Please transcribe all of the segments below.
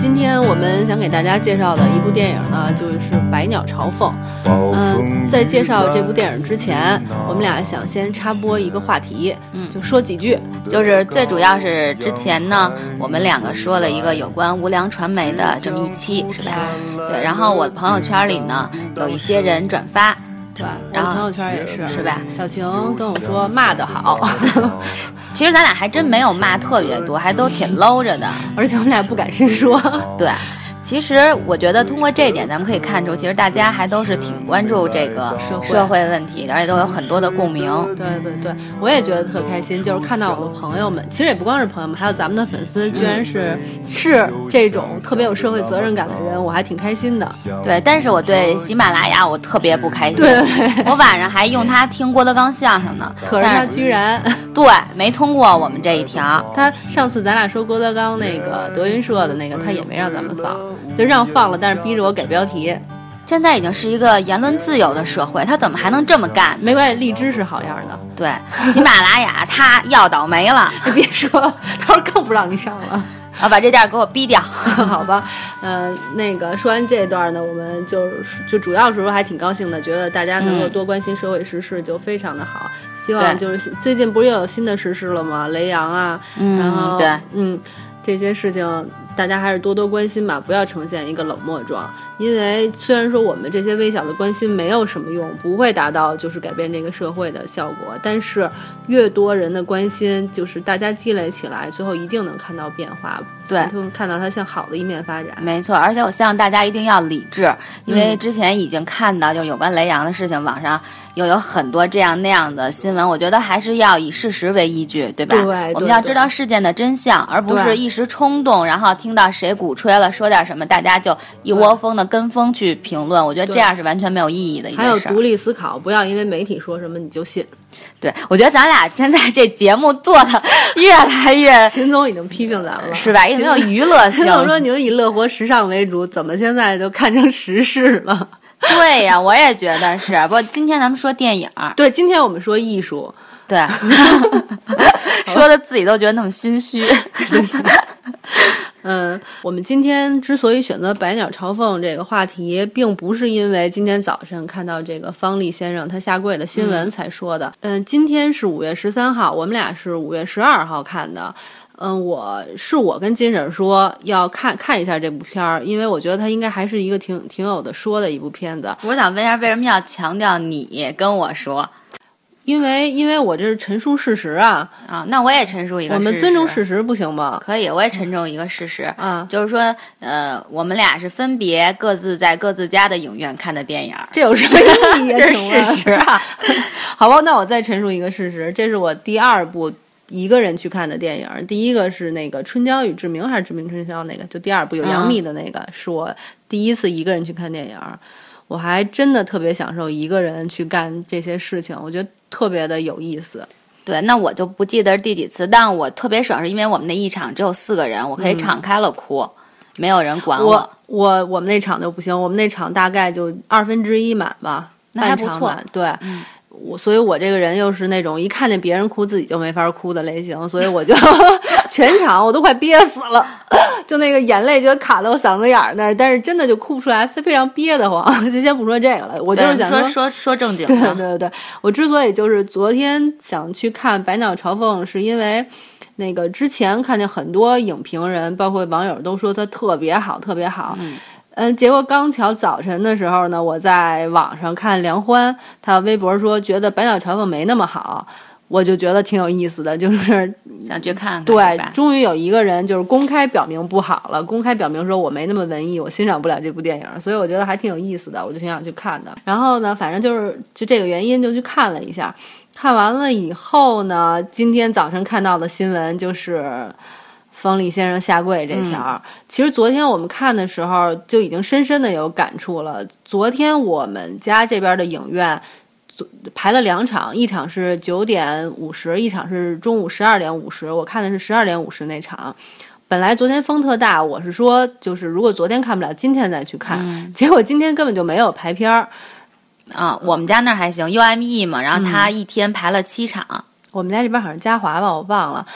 今天我们想给大家介绍的一部电影呢，就是《百鸟朝凤》。嗯，在介绍这部电影之前，我们俩想先插播一个话题，嗯，就说几句。就是最主要是之前呢，我们两个说了一个有关无良传媒的这么一期，是吧？对。然后我的朋友圈里呢，有一些人转发，对。然后朋友圈也是，是吧？小晴跟我说骂的好。其实咱俩还真没有骂特别多，还都挺搂着的，而且我们俩不敢深说。对。其实我觉得通过这一点，咱们可以看出，其实大家还都是挺关注这个社会问题的，而且都有很多的共鸣。对对对，我也觉得特开心，就是看到我的朋友们，其实也不光是朋友们，还有咱们的粉丝，居然是是这种特别有社会责任感的人，我还挺开心的。对，但是我对喜马拉雅我特别不开心。对，我晚上还用它听郭德纲相声呢，可是他居然对没通过我们这一条。他上次咱俩说郭德纲那个德云社的那个，他也没让咱们放。就让放了，但是逼着我改标题。现在已经是一个言论自由的社会，他怎么还能这么干？没关系，荔枝是好样的。对，喜马拉雅他要倒霉了。你别说，他说更不让你上了。啊，把这店给我逼掉，好吧？嗯，那个说完这段呢，我们就就主要时候还挺高兴的，觉得大家能够多关心社会时事就非常的好。希望就是最近不是又有新的时事了吗？雷洋啊，然后对，嗯，这些事情。大家还是多多关心吧，不要呈现一个冷漠状。因为虽然说我们这些微小的关心没有什么用，不会达到就是改变这个社会的效果，但是越多人的关心，就是大家积累起来，最后一定能看到变化。对，看到它向好的一面发展。没错，而且我希望大家一定要理智，因为之前已经看到就有关雷洋的事情，网上又有很多这样那样的新闻。我觉得还是要以事实为依据，对吧？对，我们要知道事件的真相，而不是一时冲动，然后听到谁鼓吹了说点什么，大家就一窝蜂的跟风去评论。我觉得这样是完全没有意义的一件事。还有独立思考，不要因为媒体说什么你就信。对，我觉得咱俩现在这节目做的越来越……秦总已经批评咱们了，是吧？也没有娱乐性。我说你们以乐活时尚为主，怎么现在就看成时事了？对呀，我也觉得是。不，今天咱们说电影。对，今天我们说艺术。对，说的自己都觉得那么心虚。嗯，我们今天之所以选择“百鸟朝凤”这个话题，并不是因为今天早晨看到这个方力先生他下跪的新闻才说的。嗯，今天是五月十三号，我们俩是五月十二号看的。嗯，我是我跟金婶说要看看一下这部片儿，因为我觉得它应该还是一个挺挺有的说的一部片子。我想问一下，为什么要强调你跟我说？因为，因为我这是陈述事实啊啊，那我也陈述一个，我们尊重事实不行吗？可以，我也陈述一个事实啊，就是说，呃，我们俩是分别各自在各自家的影院看的电影，这有什么意义？这是事实啊。好吧，那我再陈述一个事实，这是我第二部一个人去看的电影，第一个是那个《春娇与志明》还是《志明春娇》那个，就第二部有杨幂的那个，是我第一次一个人去看电影，我还真的特别享受一个人去干这些事情，我觉得。特别的有意思，对，那我就不记得第几次，但我特别爽，是因为我们那一场只有四个人，我可以敞开了哭，没有人管我。我我们那场就不行，我们那场大概就二分之一满吧，半场满。对，我所以，我这个人又是那种一看见别人哭自己就没法哭的类型，所以我就 全场我都快憋死了。就那个眼泪就卡到我嗓子眼儿那儿，但是真的就哭不出来，非非常憋得慌。就先不说这个了，我就是想说说说正经。的对对对，我之所以就是昨天想去看《百鸟朝凤》，是因为那个之前看见很多影评人，包括网友都说它特别好，特别好。嗯嗯，结果刚巧早晨的时候呢，我在网上看梁欢，他微博说觉得《百鸟朝凤》没那么好。我就觉得挺有意思的，就是 想去看看。对，终于有一个人就是公开表明不好了，公开表明说我没那么文艺，我欣赏不了这部电影，所以我觉得还挺有意思的，我就挺想去看的。然后呢，反正就是就这个原因就去看了一下，看完了以后呢，今天早晨看到的新闻就是方力先生下跪这条。其实昨天我们看的时候就已经深深的有感触了。昨天我们家这边的影院。排了两场，一场是九点五十，一场是中午十二点五十。我看的是十二点五十那场。本来昨天风特大，我是说，就是如果昨天看不了，今天再去看。结果今天根本就没有排片儿。啊，我们家那儿还行，UME 嘛，然后他一天排了七场。我们家这边好像嘉华吧，我忘了。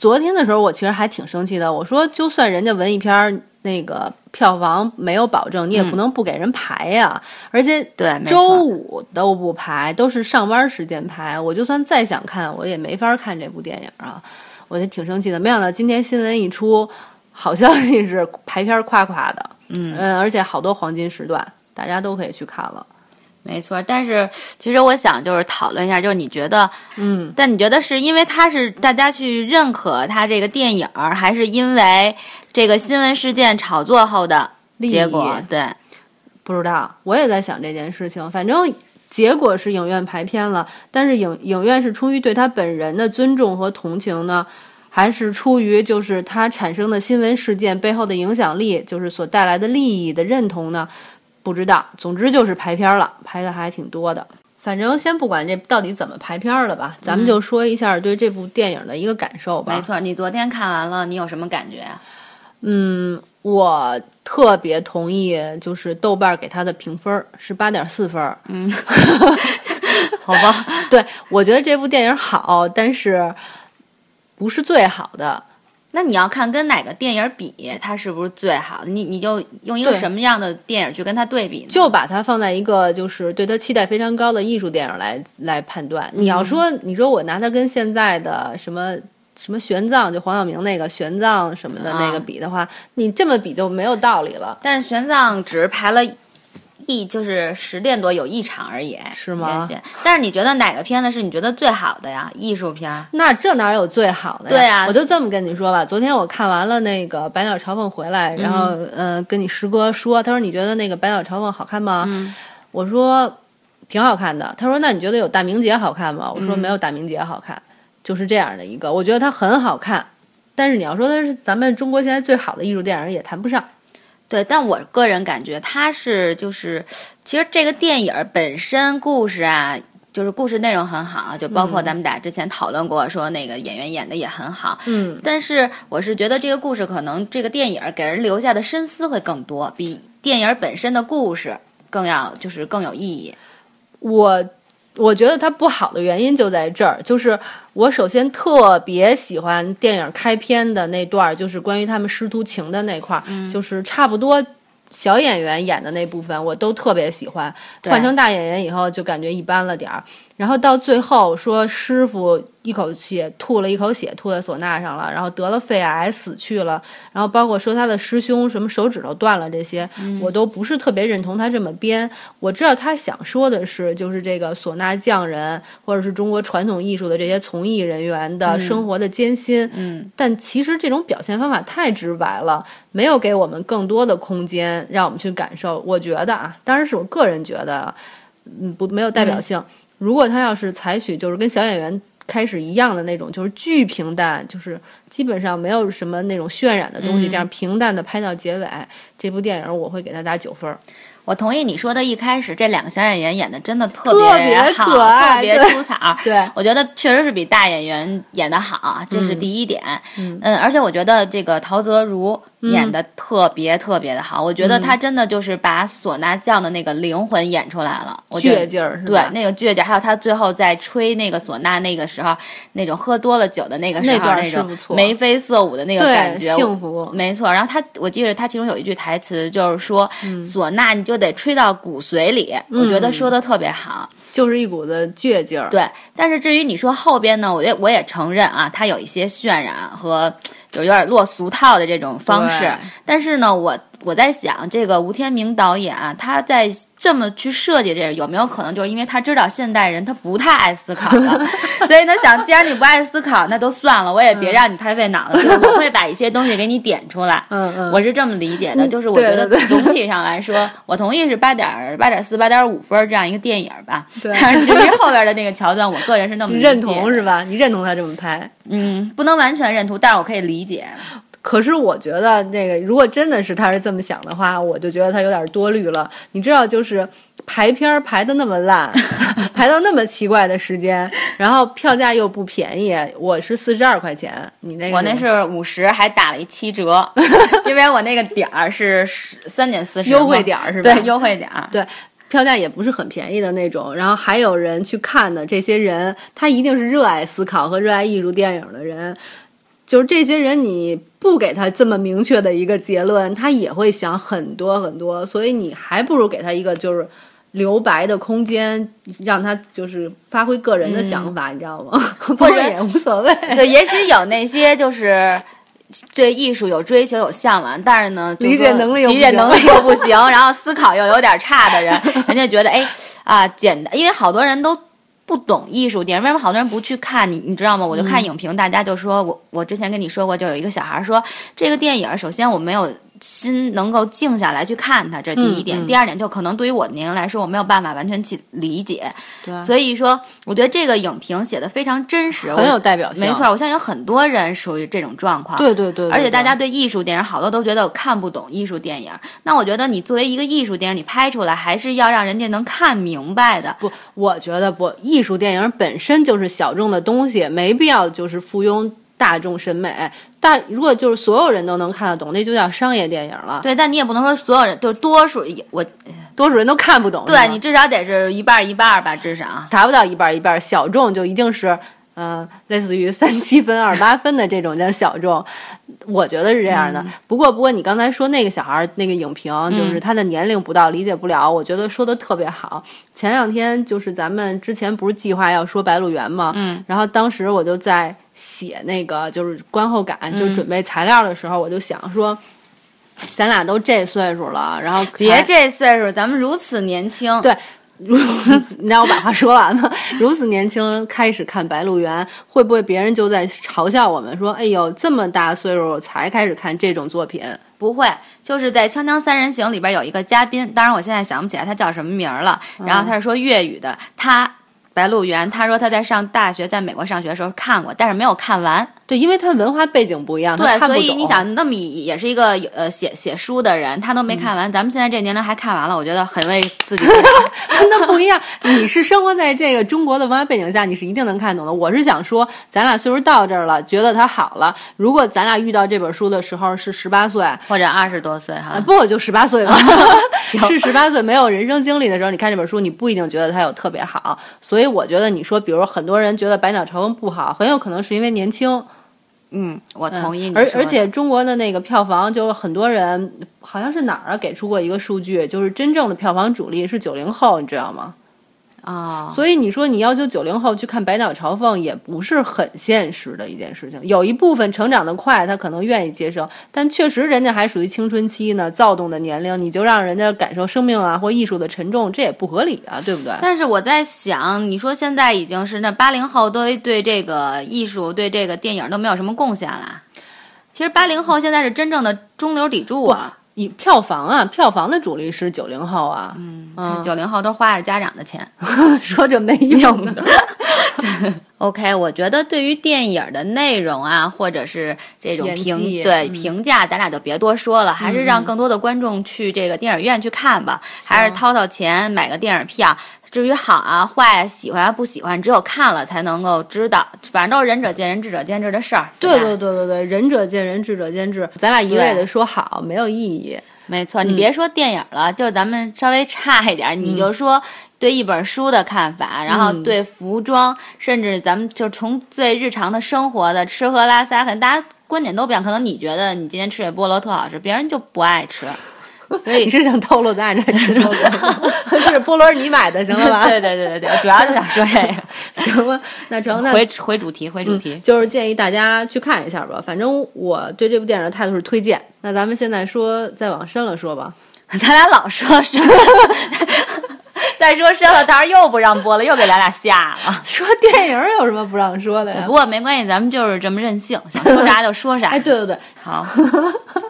昨天的时候，我其实还挺生气的。我说，就算人家文艺片儿那个票房没有保证，你也不能不给人排呀。而且对，周五都不排，都是上班时间排。我就算再想看，我也没法看这部电影啊，我就挺生气的。没想到今天新闻一出，好消息是排片夸夸的，嗯嗯，而且好多黄金时段，大家都可以去看了。没错，但是其实我想就是讨论一下，就是你觉得，嗯，但你觉得是因为他是大家去认可他这个电影儿，还是因为这个新闻事件炒作后的结果？对，不知道，我也在想这件事情。反正结果是影院排片了，但是影影院是出于对他本人的尊重和同情呢，还是出于就是他产生的新闻事件背后的影响力，就是所带来的利益的认同呢？不知道。总之就是排片了，排的还挺多的。反正先不管这到底怎么排片了吧，咱们就说一下对这部电影的一个感受吧。没错。你昨天看完了，你有什么感觉啊？嗯，我特别同意，就是豆瓣给他的评分儿是八点四分儿。嗯，好吧，对我觉得这部电影好，但是不是最好的。那你要看跟哪个电影比，它是不是最好？你你就用一个什么样的电影去跟它对比呢？就把它放在一个就是对它期待非常高的艺术电影来来判断。你要说，你说我拿它跟现在的什么什么玄奘，就黄晓明那个玄奘什么的那个啊比的话，你这么比就没有道理了。但玄奘只是排了一，就是十点多有一场而已，是吗但是你觉得哪个片子是你觉得最好的呀？艺术片儿？那这哪有最好的呀？对啊我就这么跟你说吧。昨天我看完了那个《百鸟朝凤》回来，然后嗯、呃跟你师哥说，他说你觉得那个《百鸟朝凤》好看吗？嗯我说挺好看的。他说那你觉得有大明节好看吗？我说嗯没有大明节好看，就是这样的一个。我觉得它很好看，但是你要说它是咱们中国现在最好的艺术电影，也谈不上。对，但我个人感觉它是就是，其实这个电影本身故事啊，就是故事内容很好，就包括咱们俩之前讨论过，说那个演员演的也很好。嗯，但是我是觉得这个故事可能这个电影给人留下的深思会更多，比电影本身的故事更要就是更有意义。我我觉得它不好的原因就在这儿，就是我首先特别喜欢电影开篇的那段，就是关于他们师徒情的那块儿，就是差不多。小演员演的那部分我都特别喜欢，换成大演员以后就感觉一般了点儿。然后到最后说师傅一口气吐了一口血吐在唢呐上了，然后得了肺癌死去了，然后包括说他的师兄什么手指头断了这些，我都不是特别认同他这么编。我知道他想说的是，就是这个唢呐匠人或者是中国传统艺术的这些从艺人员的生活的艰辛，嗯，但其实这种表现方法太直白了，没有给我们更多的空间让我们去感受。我觉得啊，当然是我个人觉得，嗯，不没有代表性。如果他要是采取就是跟小演员开始一样的那种，就是巨平淡，就是基本上没有什么那种渲染的东西，这样平淡的拍到结尾，这部电影我会给他打九分儿。我同意你说的，一开始这两个小演员演的真的特别特别好，可爱特别出彩。对，我觉得确实是比大演员演的好，这是第一点。嗯而且我觉得这个陶泽如演的特别特别的好，我觉得他真的就是把唢呐匠的那个灵魂演出来了，我觉得倔劲儿是对？那个倔劲儿，还有他最后在吹那个唢呐那个时候，那种喝多了酒的那个时候，那那种眉飞色舞的那个感觉，幸福。没错，然后他，我记得他其中有一句台词，就是说，嗯唢呐你就得吹到骨髓里，我觉得说的特别好。就是一股子倔劲儿。对，但是至于你说后边呢，我也我也承认啊，它有一些渲染和就有点落俗套的这种方式。但是呢，我我在想，这个吴天明导演啊，他在这么去设计这个，有没有可能就是因为他知道现代人他不太爱思考了，所以他想，既然你不爱思考，那都算了，我也别让你太费脑子，就是我会把一些东西给你点出来。嗯嗯，我是这么理解的，就是我觉得总体上来说，我同意是八点八点四、八点五分这样一个电影吧。对但是至于后边的那个桥段，我个人是那么 认同是吧？你认同他这么拍？嗯，不能完全认同，但是我可以理解。可是我觉得那个，如果真的是他是这么想的话，我就觉得他有点多虑了。你知道，就是排片儿排的那么烂，排到那么奇怪的时间，然后票价又不便宜，我是四十二块钱，你那个我那是五十，还打了一七折，因为我那个点儿是三点四十，优惠点儿是吧？对，优惠点儿。对。票价也不是很便宜的那种，然后还有人去看的，这些人他一定是热爱思考和热爱艺术电影的人，就是这些人你不给他这么明确的一个结论，他也会想很多很多，所以你还不如给他一个就是留白的空间，让他就是发挥个人的想法，你知道吗？或或者也无所谓。对，也许有那些就是对艺术有追求、有向往，但是呢，就是理解能力又理解能力又不行，然后思考又有点差的人，人家觉得哎啊简单，因为好多人都。不懂艺术电影，为什么好多人不去看？你你知道吗？我就看影评，大家就说我我之前跟你说过，就有一个小孩说这个电影，首先我没有心能够静下来去看它，这是第一点。嗯嗯第二点，就可能对于我的年龄来说，我没有办法完全去理解。对所以说，我觉得这个影评写的非常真实，很有代表性，没错，我相信有很多人属于这种状况。对对对对而且大家对艺术电影好多都觉得我看不懂艺术电影。那我觉得你作为一个艺术电影，你拍出来还是要让人家能看明白的。不，我觉得不，艺术电影本身就是小众的东西，没必要就是附庸大众审美。大如果就是所有人都能看得懂，那就叫商业电影了。对，但你也不能说所有人，就是多数我，多数人都看不懂。对你至少得是一半儿一半儿吧，至少。达不到一半儿一半儿，小众就一定是，呃，类似于三七分、二八分的这种叫小众，我觉得是这样的。不过，不过你刚才说那个小孩儿那个影评，就是他的年龄不到，理解不了，我觉得说的特别好。前两天就是咱们之前不是计划要说《白鹿原》吗？嗯，然后当时我就在写那个就是观后感，就准备材料的时候，我就想说。咱俩都这岁数了，然后别这岁数，咱们如此年轻。对如 你让我把话说完吗？如此年轻开始看《白鹿原》，会不会别人就在嘲笑我们说：“哎呦，这么大岁数才开始看这种作品不会，就是在《锵锵三人行》里边有一个嘉宾，当然我现在想不起来他叫什么名儿了。然后他是说粤语的，他《白鹿原》，他说他在上大学，在美国上学的时候看过，但是没有看完。？”对，因为他文化背景不一样，他对。所以你想，那么也是一个呃写写书的人，他都没看完，咱们现在这年龄还看完了，我觉得很为自己。那不一样。你是生活在这个中国的文化背景下，你是一定能看懂的。我是想说，咱俩岁数到这儿了，觉得它好了。如果咱俩遇到这本书的时候是十八岁，或者二十多岁哈啊，，不，我就十八岁吧，是十八岁，没有人生经历的时候，你看这本书，你不一定觉得它有特别好。所以我觉得你说，比如很多人觉得《百鸟朝凤》不好，很有可能是因为年轻。嗯，我同意你而而且中国的那个票房，就很多人好像是哪儿啊给出过一个数据，就是真正的票房主力是九零后，你知道吗？啊、所以你说你要求九零后去看《百鸟朝凤》，也不是很现实的一件事情。有一部分成长的快，他可能愿意接受，但确实人家还属于青春期呢，躁动的年龄，你就让人家感受生命啊或艺术的沉重，这也不合理啊，对不对？但是我在想，你说现在已经是那八零后都对这个艺术、对这个电影都没有什么贡献了。其实八零后现在是真正的中流砥柱啊，以票房啊，票房的主力是九零后啊，嗯，九零后都花着家长的钱。说着没用的。OK，我觉得对于电影的内容啊，或者是这种评对嗯评价，咱俩就别多说了，还是让更多的观众去这个电影院去看吧，还是掏掏钱买个电影票。至于好啊坏啊，喜欢啊不喜欢，只有看了才能够知道。反正都是仁者见仁，智者见智的事儿。对对对对对，仁者见仁，智者见智。咱俩一味的说好没有意义。没错，你别说电影了，就咱们稍微差一点，你就说对一本书的看法，然后对服装，甚至咱们就从最日常的生活的吃喝拉撒，可能大家观点都不一样。可能你觉得你今天吃这菠萝特好吃，别人就不爱吃，所以你是想透露咱俩这吃菠萝？是菠萝是你买的，行了吧？对对对对对，主要就想说这个。行吧，那成，那回回主题，回主题。就是建议大家去看一下吧。反正我对这部电影的态度是推荐。那咱们现在说，再往深了说吧。咱俩老说深，再说深了，到时候又不让播了，又给咱俩吓了。说电影有什么不让说的呀不？过没关系，咱们就是这么任性，想说啥就说啥。哎，对对对好，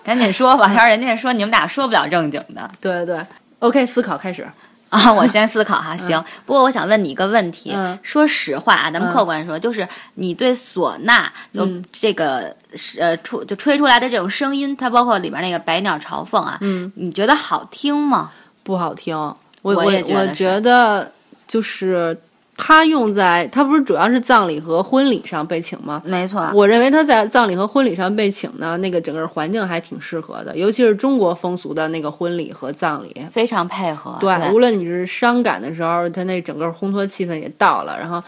赶紧说吧，要是人家说你们俩说不了正经的对 对对，OK，思考开始。啊，我先思考哈。行，不过我想问你一个问题，嗯说实话啊，咱们客观说，就是你对唢呐，就嗯这个是呃出就吹出来的这种声音，它包括里边那个百鸟朝凤啊，嗯，你觉得好听吗？不好听。我我我觉得就是它用在它不是主要是葬礼和婚礼上被请吗？没错，我认为他在葬礼和婚礼上被请呢，那个整个环境还挺适合的，尤其是中国风俗的那个婚礼和葬礼。非常配合。对，对无论你是伤感的时候，他那整个烘托气氛也到了，然后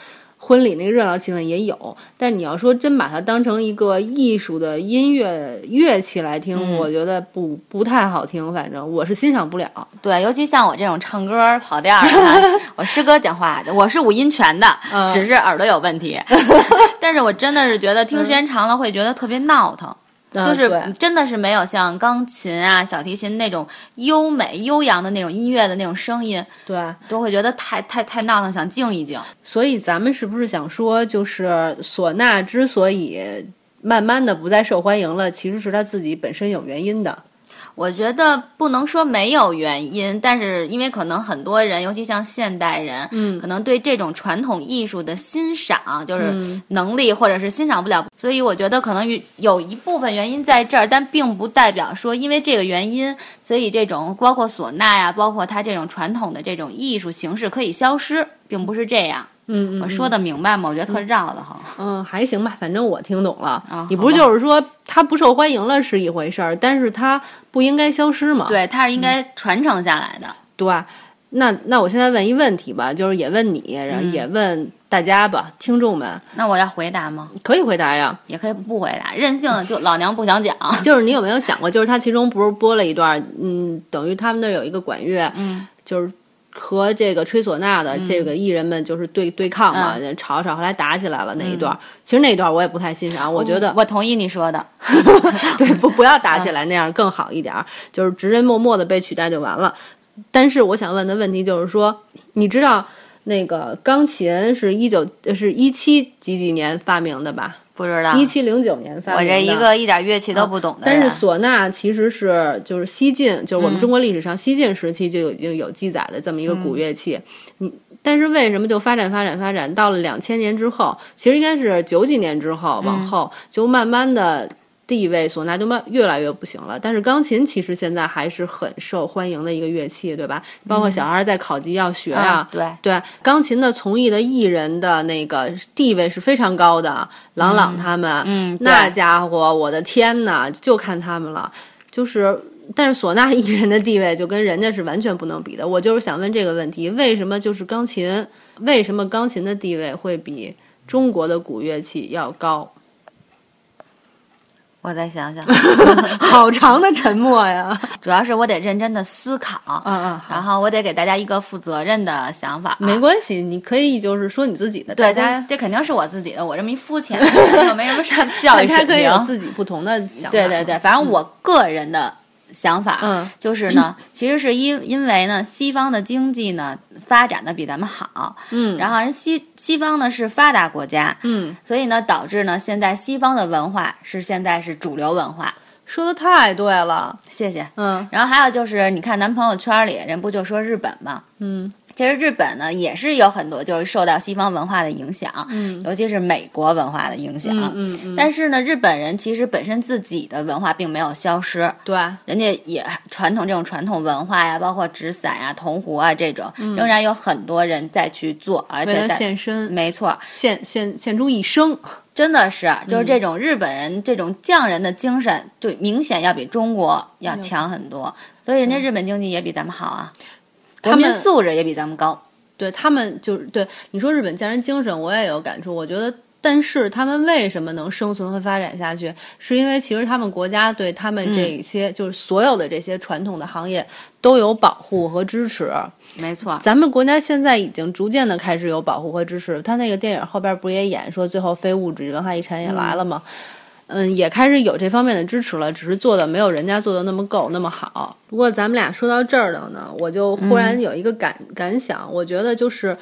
婚礼那个热闹气氛也有，但你要说真把它当成一个艺术的音乐乐器来听，嗯我觉得不不太好听，反正我是欣赏不了。对，尤其像我这种唱歌跑调儿的，我师哥讲话，我是五音全的，嗯只是耳朵有问题。但是我真的是觉得听时间长了会觉得特别闹腾。就是真的是没有像钢琴啊、小提琴那种优美悠扬的那种音乐的那种声音，对，都会觉得太太太闹腾，想静一静。所以咱们是不是想说，就是唢呐之所以慢慢的不再受欢迎了，其实是它自己本身有原因的。我觉得不能说没有原因，但是因为可能很多人，尤其像现代人，嗯可能对这种传统艺术的欣赏就是嗯能力或者是欣赏不了，所以我觉得可能有有一部分原因在这儿，但并不代表说因为这个原因，所以这种包括唢呐呀，包括它这种传统的这种艺术形式可以消失，并不是这样。嗯我说的明白吗？我觉得特绕的慌。嗯，还行吧，反正我听懂了。啊你不是就是说它不受欢迎了是一回事儿，但是它不应该消失嘛？对，它是应该传承下来的。对？那那我现在问一问题吧，就是也问你，然后也问大家吧，听众们那我要回答吗？可以回答呀。也可以不回答，任性就老娘不想讲。就是你有没有想过，就是它其中不是播了一段，嗯，等于他们那儿有一个管乐，嗯，就是和这个吹唢呐的这个艺人们就是对对抗嘛，嗯吵吵，后来打起来了那一段。其实那一段我也不太欣赏，我觉得我同意你说的。对不不要打起来那样更好一点儿，就是直人默默的被取代就完了。但是我想问的问题就是说，你知道那个钢琴是一九呃是一七几几年发明的吧？不知道，一七零九年发明的。我这一个一点乐器都不懂的但。是唢呐其实是就是西晋，就是我们嗯中国历史上西晋时期就已经有记载的这么一个嗯古乐器。你、但是为什么就发展发展发展到了两千年之后，其实应该是九几年之后往嗯后，就慢慢的地位唢呐就慢越来越不行了。但是钢琴其实现在还是很受欢迎的一个乐器，对吧？包括小孩在考级要学啊，嗯对，对，钢琴的从艺的艺人的那个地位是非常高的，郎朗他们，嗯，那家伙，我的天呐，就看他们了。就是，但是唢呐艺人的地位就跟人家是完全不能比的。我就是想问这个问题：为什么就是钢琴，为什么钢琴的地位会比中国的古乐器要高？我再想想，好长的沉默呀！主要是我得认真的思考，嗯嗯，然后我得给大家一个负责任的想法。没关系，你可以就是说你自己的，对，大家这这肯定是我自己的，我这么一肤浅 没什么教育水大家可以有。自己不同的想法。对对对，反正我个人的想法，嗯就是呢，其实是因因为呢，西方的经济呢发展的比咱们好，嗯，然后人西西方呢是发达国家，嗯，所以呢导致呢现在西方的文化是现在是主流文化。说的太对了。谢谢。嗯然后还有就是，你看咱朋友圈里人不就说日本吗？嗯其实日本呢也是有很多就是受到西方文化的影响，嗯。尤其是美国文化的影响。嗯嗯嗯，但是呢，日本人其实本身自己的文化并没有消失，对，人家也传统这种传统文化呀，包括纸伞呀、铜壶啊这种，嗯。仍然有很多人在去做，而且在献身，没错，献献献出一生。真的是嗯。就是这种日本人这种匠人的精神，就明显要比中国要强很多，所以人家日本经济也比咱们好啊，国他们民素质也比咱们高。对他们就是对你说日本匠人精神，我也有感触。我觉得，但是他们为什么能生存和发展下去，是因为其实他们国家对他们这些、就是所有的这些传统的行业都有保护和支持。没错，咱们国家现在已经逐渐的开始有保护和支持。他那个电影后边不也演说，最后非物质文化遗产也来了吗？嗯，也开始有这方面的支持了，只是做的没有人家做的那么够那么好。不过咱们俩说到这儿了呢，我就忽然有一个感、感想，我觉得就是《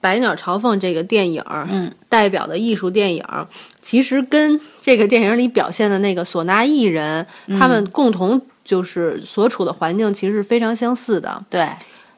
百鸟朝凤》这个电影，嗯，代表的艺术电影，其实跟这个电影里表现的那个唢呐艺人，他们共同就是所处的环境其实是非常相似的。对，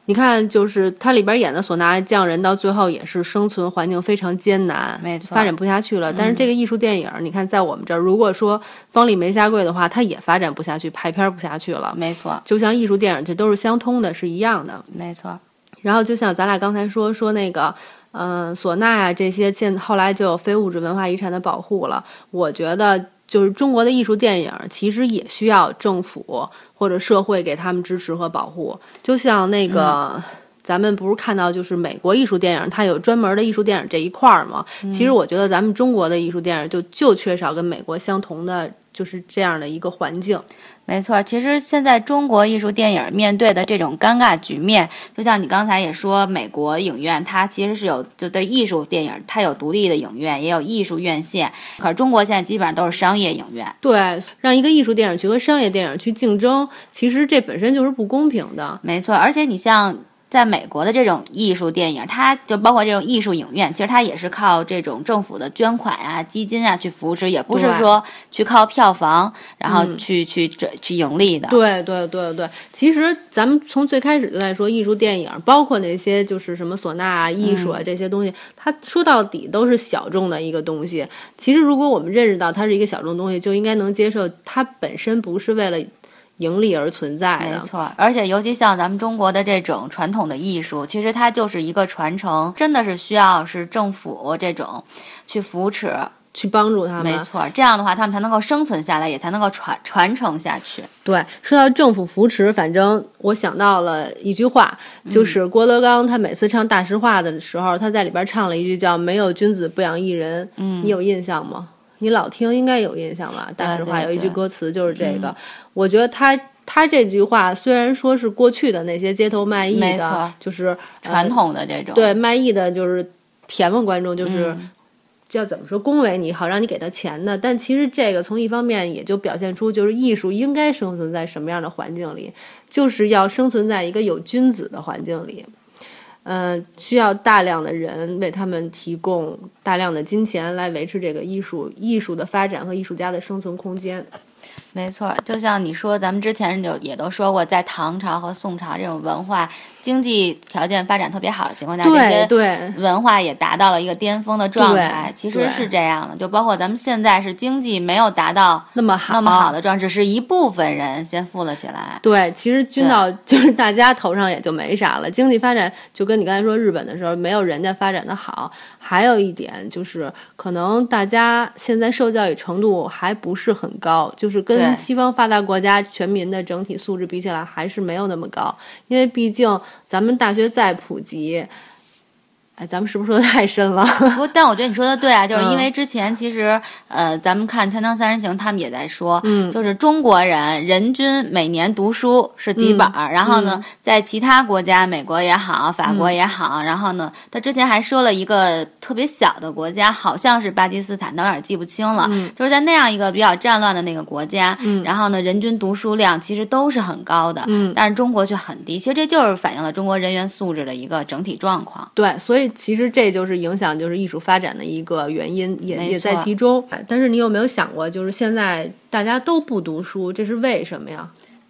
你看，就是它里边演的唢呐匠人，到最后也是生存环境非常艰难，没错发展不下去了。但是这个艺术电影，你看在我们这儿，如果说方力没下跪的话，它也发展不下去，排片不下去了。没错，就像艺术电影，这都是相通的，是一样的。没错，然后就像咱俩刚才说说那个，嗯、唢呐呀这些，现后来就有非物质文化遗产的保护了。我觉得就是中国的艺术电影，其实也需要政府或者社会给他们支持和保护。就像那个。咱们不是看到就是美国艺术电影，它有专门的艺术电影这一块儿吗？其实我觉得咱们中国的艺术电影就就缺少跟美国相同的，就是这样的一个环境。没错，其实现在中国艺术电影面对的这种尴尬局面，就像你刚才也说，美国影院它其实是有就对艺术电影，它有独立的影院，也有艺术院线。可是中国现在基本上都是商业影院。对，让一个艺术电影去和商业电影去竞争，其实这本身就是不公平的。没错，而且你像。在美国的这种艺术电影，它就包括这种艺术影院，其实它也是靠这种政府的捐款啊、基金啊去扶持，也不是说去靠票房，然后去去去去盈利的。对对对对，其实咱们从最开始就在说艺术电影，包括那些就是什么唢呐啊、艺术啊这些东西，它说到底都是小众的一个东西。其实如果我们认识到它是一个小众东西，就应该能接受它本身不是为了。盈利而存在的，没错。而且，尤其像咱们中国的这种传统的艺术，其实它就是一个传承，真的是需要是政府这种去扶持、去帮助他们。没错，这样的话，他们才能够生存下来，也才能够传传承下去。对，说到政府扶持，反正我想到了一句话，就是郭德纲他每次唱《大实话》的时候，他在里边唱了一句叫“没有君子不养艺人”，嗯，你有印象吗？你老听应该有印象吧？大实话有一句歌词就是这个，我觉得他他这句话虽然说是过去的那些街头卖艺的，就是传统的这种。对卖艺的，就是甜问观众，就是叫怎么说恭维你好让你给他钱的，但其实这个从一方面也就表现出就是艺术应该生存在什么样的环境里，就是要生存在一个有君子的环境里。嗯，需要大量的人为他们提供大量的金钱来维持这个艺术艺术的发展和艺术家的生存空间。没错，就像你说，咱们之前就也都说过，在唐朝和宋朝这种文化经济条件发展特别好的情况下，这些文化也达到了一个巅峰的状态。其实是这样的，就包括咱们现在是经济没有达到那么好那么好的状态，只是一部分人先富了起来。对，其实均到 就是大家头上也就没啥了。经济发展就跟你刚才说日本的时候，没有人家发展的好。还有一点就是，可能大家现在受教育程度还不是很高，就是跟。跟西方发达国家全民的整体素质比起来，还是没有那么高。因为毕竟咱们大学再普及。哎，咱们是不是说的太深了？不，但我觉得你说的对啊，就是因为之前其实，呃，咱们看《锵锵三人行》，他们也在说，嗯，就是中国人人均每年读书是几本儿，然后呢，在其他国家，美国也好，法国也好，然后呢，他之前还说了一个特别小的国家，好像是巴基斯坦，但有点记不清了，就是在那样一个比较战乱的那个国家，然后呢，人均读书量其实都是很高的，嗯，但是中国却很低，其实这就是反映了中国人员素质的一个整体状况。对，所以。其实这就是影响，就是艺术发展的一个原因，也也在其中。但是你有没有想过，就是现在大家都不读书，这是为什么呀？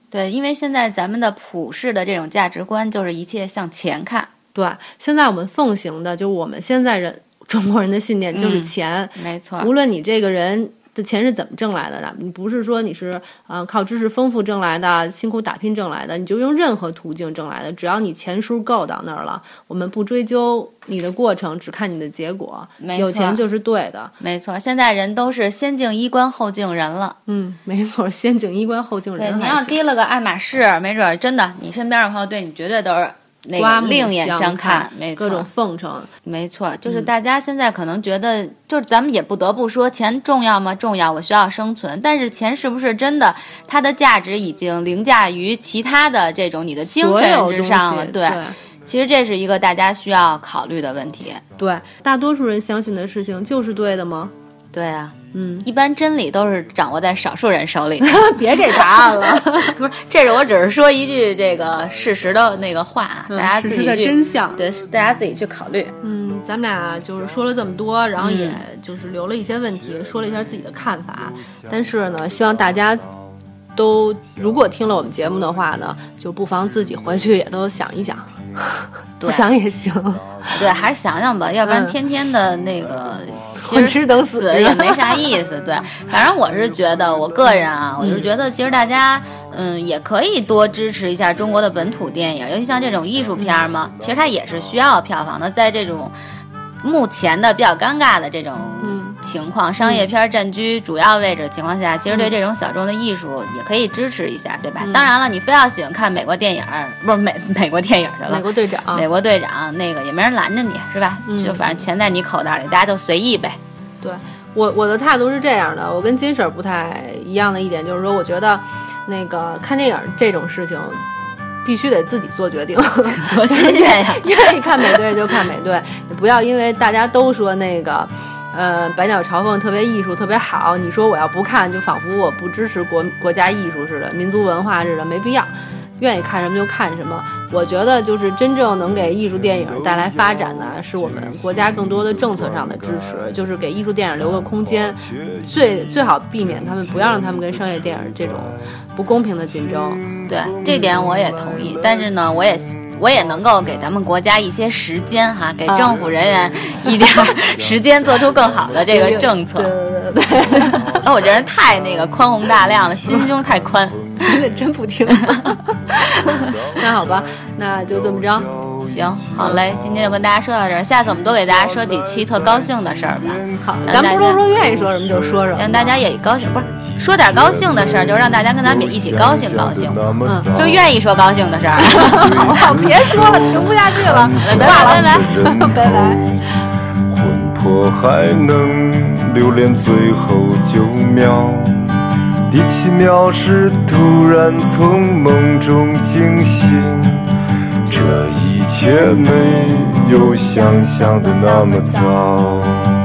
对，因为现在咱们的普世的这种价值观就是一切向钱看。对，现在我们奉行的就是我们现在人中国人的信念就是钱。没错，无论你这个人。的钱是怎么挣来的呢？你不是说你是啊靠知识丰富挣来的，辛苦打拼挣来的，你就用任何途径挣来的，只要你钱数够到那儿了，我们不追究你的过程，只看你的结果。有钱就是对的，没错。现在人都是先敬衣冠后敬人了。嗯，没错，先敬衣冠后敬人。对，你要提了个爱马仕，没准真的，你身边的朋友对你绝对都是。那个另眼相看，没错，各种奉承，没错，就是大家现在可能觉得，就是咱们也不得不说，钱重要吗？重要，我需要生存。但是钱是不是真的，它的价值已经凌驾于其他的这种你的精神之上了？对，其实这是一个大家需要考虑的问题。对，大多数人相信的事情就是对的吗？对啊。嗯，一般真理都是掌握在少数人手里。别给答案了，不是，这是我只是说一句这个事实的那个话，大家自己去真相，对，大家自己去考虑。嗯，咱们俩就是说了这么多，然后也就是留了一些问题，说了一下自己的看法。但是呢，希望大家都如果听了我们节目的话呢，就不妨自己回去也都想一想，不想也行。对，还是想想吧，要不然天天的那个。混吃等死。也没啥意思，对，反正我是觉得，我个人啊，我就觉得，其实大家，嗯，也可以多支持一下中国的本土电影，尤其像这种艺术片嘛，其实它也是需要票房的，在这种目前的比较尴尬的这种情况，商业片占据主要位置的情况下，其实对这种小众的艺术也可以支持一下，对吧？当然了，你非要喜欢看美国电影，不是美美国电影去了，美国队长，美国队长那个也没人拦着你，是吧？就反正钱在你口袋里，大家都随意呗。对我我的态度是这样的，我跟金婶不太一样的一点就是说，我觉得那个看电影这种事情。必须得自己做决定，多新鲜呀！愿意看美队就看美队，不要因为大家都说那个，呃，百鸟朝凤特别艺术特别好，你说我要不看，就仿佛我不支持国国家艺术似的，民族文化似的，没必要。愿意看什么就看什么。我觉得就是真正能给艺术电影带来发展的，是我们国家更多的政策上的支持，就是给艺术电影留个空间，最最好避免他们不要让他们跟商业电影这种不公平的竞争。对这点我也同意，但是呢，我也我也能够给咱们国家一些时间哈，给政府人员一点 时间做出更好的这个政策。对对对，那我这人太那个宽宏大量了，心胸太宽。你 真不听。那好吧，那就这么着。行，好嘞，今天就跟大家说到这儿，下次我们多给大家说几期特高兴的事儿吧。好，咱不是说愿意说什么就说什么，让大家也高兴，不是说点高兴的事儿，就让大家跟咱们一起高兴高兴。嗯，就愿意说高兴的事儿。好，别说了，停不下去了，挂了，拜拜，拜拜。魂魄还能留恋最后九秒。第七秒是突然从梦中惊醒，这一切没有想象的那么糟。